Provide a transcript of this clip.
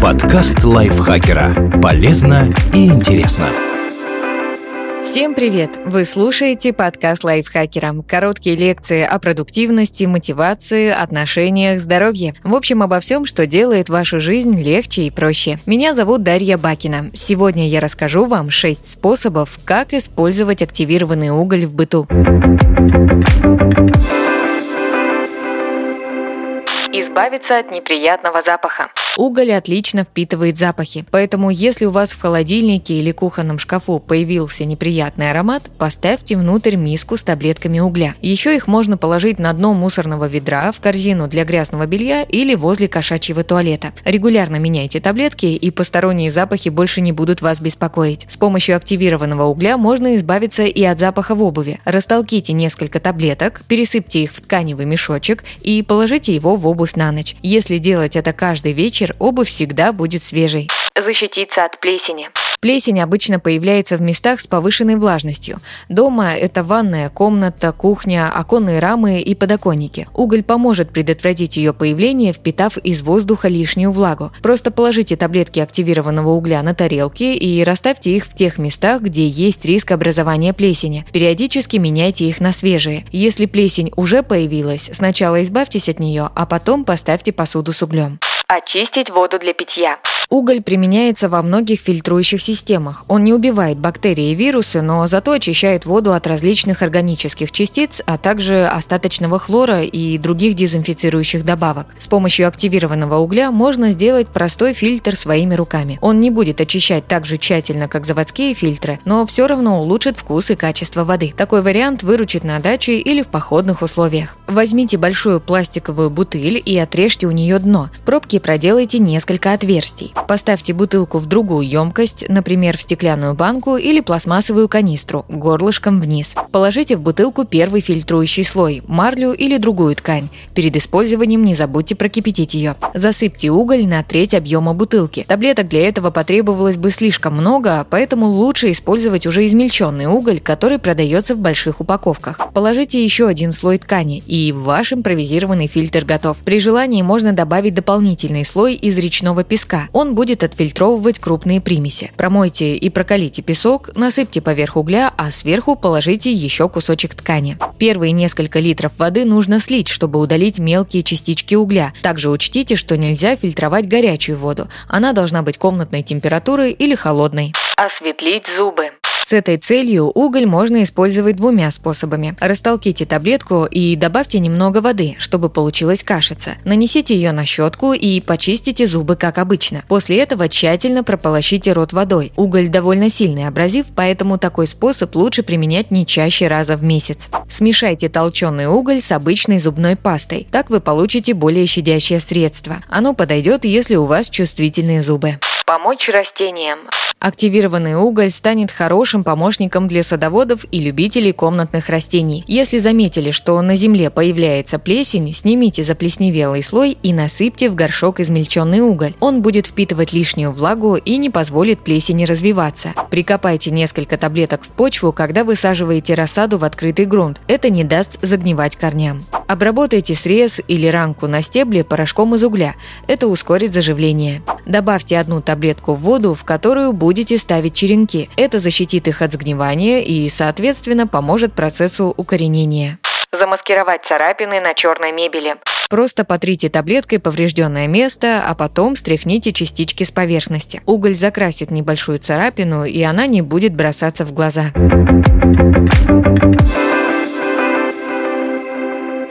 Подкаст лайфхакера. Полезно и интересно. Всем привет! Вы слушаете подкаст лайфхакера. Короткие лекции о продуктивности, мотивации, отношениях, здоровье. В общем, обо всем, что делает вашу жизнь легче и проще. Меня зовут Дарья Бакина. Сегодня я расскажу вам 6 способов, как использовать активированный уголь в быту. Избавиться от неприятного запаха. Уголь отлично впитывает запахи, поэтому если у вас в холодильнике или кухонном шкафу появился неприятный аромат, поставьте внутрь миску с таблетками угля. Еще их можно положить на дно мусорного ведра, в корзину для грязного белья или возле кошачьего туалета. Регулярно меняйте таблетки, и посторонние запахи больше не будут вас беспокоить. С помощью активированного угля можно избавиться и от запаха в обуви. Растолките несколько таблеток, пересыпьте их в тканевый мешочек и положите его в обувь на ночь. Если делать это каждый вечер, вечер обувь всегда будет свежей. Защититься от плесени. Плесень обычно появляется в местах с повышенной влажностью. Дома это ванная комната, кухня, оконные рамы и подоконники. Уголь поможет предотвратить ее появление, впитав из воздуха лишнюю влагу. Просто положите таблетки активированного угля на тарелки и расставьте их в тех местах, где есть риск образования плесени. Периодически меняйте их на свежие. Если плесень уже появилась, сначала избавьтесь от нее, а потом поставьте посуду с углем. Очистить воду для питья. Уголь применяется во многих фильтрующих системах. Он не убивает бактерии и вирусы, но зато очищает воду от различных органических частиц, а также остаточного хлора и других дезинфицирующих добавок. С помощью активированного угля можно сделать простой фильтр своими руками. Он не будет очищать так же тщательно, как заводские фильтры, но все равно улучшит вкус и качество воды. Такой вариант выручит на даче или в походных условиях. Возьмите большую пластиковую бутыль и отрежьте у нее дно. В пробке проделайте несколько отверстий. Поставьте бутылку в другую емкость, например, в стеклянную банку или пластмассовую канистру, горлышком вниз. Положите в бутылку первый фильтрующий слой, марлю или другую ткань. Перед использованием не забудьте прокипятить ее. Засыпьте уголь на треть объема бутылки. Таблеток для этого потребовалось бы слишком много, поэтому лучше использовать уже измельченный уголь, который продается в больших упаковках. Положите еще один слой ткани, и ваш импровизированный фильтр готов. При желании можно добавить дополнительный слой из речного песка. Он будет отфильтровывать крупные примеси. Промойте и прокалите песок, насыпьте поверх угля, а сверху положите еще кусочек ткани. Первые несколько литров воды нужно слить, чтобы удалить мелкие частички угля. Также учтите, что нельзя фильтровать горячую воду. Она должна быть комнатной температуры или холодной. Осветлить зубы. С этой целью уголь можно использовать двумя способами. Растолките таблетку и добавьте немного воды, чтобы получилась кашица. Нанесите ее на щетку и почистите зубы, как обычно. После этого тщательно прополощите рот водой. Уголь довольно сильный абразив, поэтому такой способ лучше применять не чаще раза в месяц. Смешайте толченый уголь с обычной зубной пастой. Так вы получите более щадящее средство. Оно подойдет, если у вас чувствительные зубы. Помочь растениям. Активированный уголь станет хорошим помощником для садоводов и любителей комнатных растений. Если заметили, что на земле появляется плесень, снимите заплесневелый слой и насыпьте в горшок измельченный уголь. Он будет впитывать лишнюю влагу и не позволит плесени развиваться. Прикопайте несколько таблеток в почву, когда высаживаете рассаду в открытый грунт. Это не даст загнивать корням. Обработайте срез или ранку на стебле порошком из угля. Это ускорит заживление. Добавьте одну таблетку в воду, в которую будете ставить черенки. Это защитит их от сгнивания и, соответственно, поможет процессу укоренения. Замаскировать царапины на черной мебели. Просто потрите таблеткой поврежденное место, а потом стряхните частички с поверхности. Уголь закрасит небольшую царапину, и она не будет бросаться в глаза.